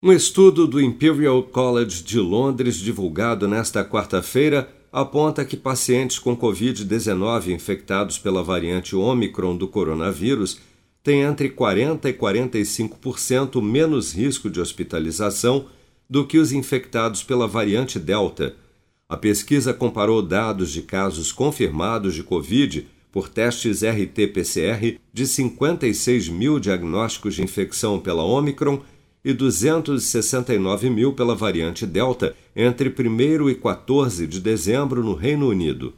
Um estudo do Imperial College de Londres, divulgado nesta quarta-feira, aponta que pacientes com Covid-19 infectados pela variante Omicron do coronavírus têm entre 40% e 45% menos risco de hospitalização do que os infectados pela variante Delta. A pesquisa comparou dados de casos confirmados de Covid por testes RT-PCR de 56 mil diagnósticos de infecção pela Omicron e 269 mil pela variante Delta entre 1 e 14 de dezembro no Reino Unido.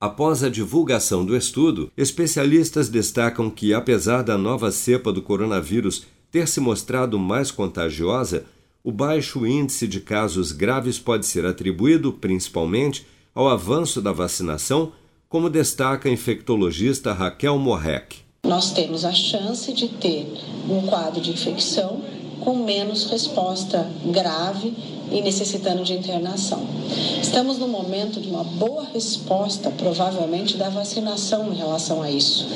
Após a divulgação do estudo, especialistas destacam que, apesar da nova cepa do coronavírus ter se mostrado mais contagiosa, o baixo índice de casos graves pode ser atribuído, principalmente, ao avanço da vacinação, como destaca a infectologista Raquel Morrec. Nós temos a chance de ter um quadro de infecção com menos resposta grave e necessitando de internação. Estamos no momento de uma boa resposta, provavelmente, da vacinação em relação a isso.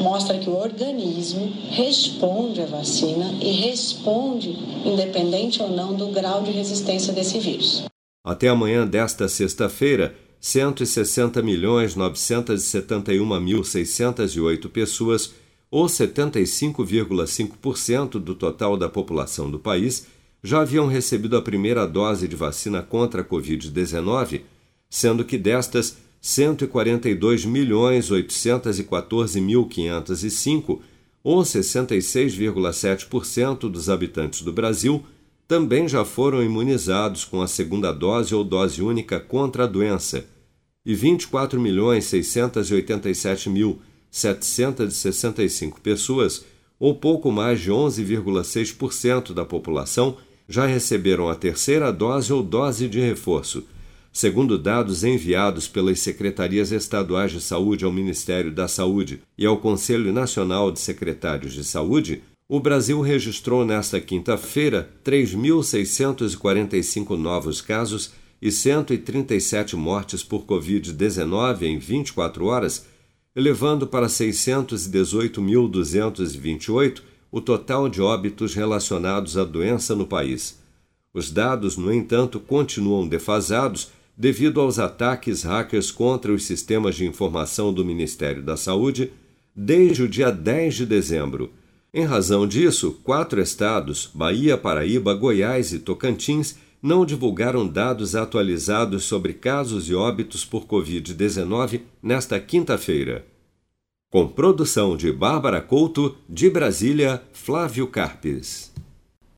Mostra que o organismo responde à vacina e responde, independente ou não do grau de resistência desse vírus. Até amanhã desta sexta-feira, 160.971.608 pessoas ou 75,5% do total da população do país, já haviam recebido a primeira dose de vacina contra a Covid-19, sendo que destas, 142.814.505, ou 66,7% dos habitantes do Brasil, também já foram imunizados com a segunda dose ou dose única contra a doença, e 24.687.000 765 pessoas, ou pouco mais de 11,6% da população, já receberam a terceira dose ou dose de reforço. Segundo dados enviados pelas secretarias estaduais de saúde ao Ministério da Saúde e ao Conselho Nacional de Secretários de Saúde, o Brasil registrou nesta quinta-feira 3.645 novos casos e 137 mortes por Covid-19 em 24 horas elevando para 618.228 o total de óbitos relacionados à doença no país. Os dados, no entanto, continuam defasados devido aos ataques hackers contra os sistemas de informação do Ministério da Saúde desde o dia 10 de dezembro. Em razão disso, quatro estados, Bahia, Paraíba, Goiás e Tocantins, não divulgaram dados atualizados sobre casos e óbitos por Covid-19 nesta quinta-feira. Com produção de Bárbara Couto, de Brasília, Flávio Carpes.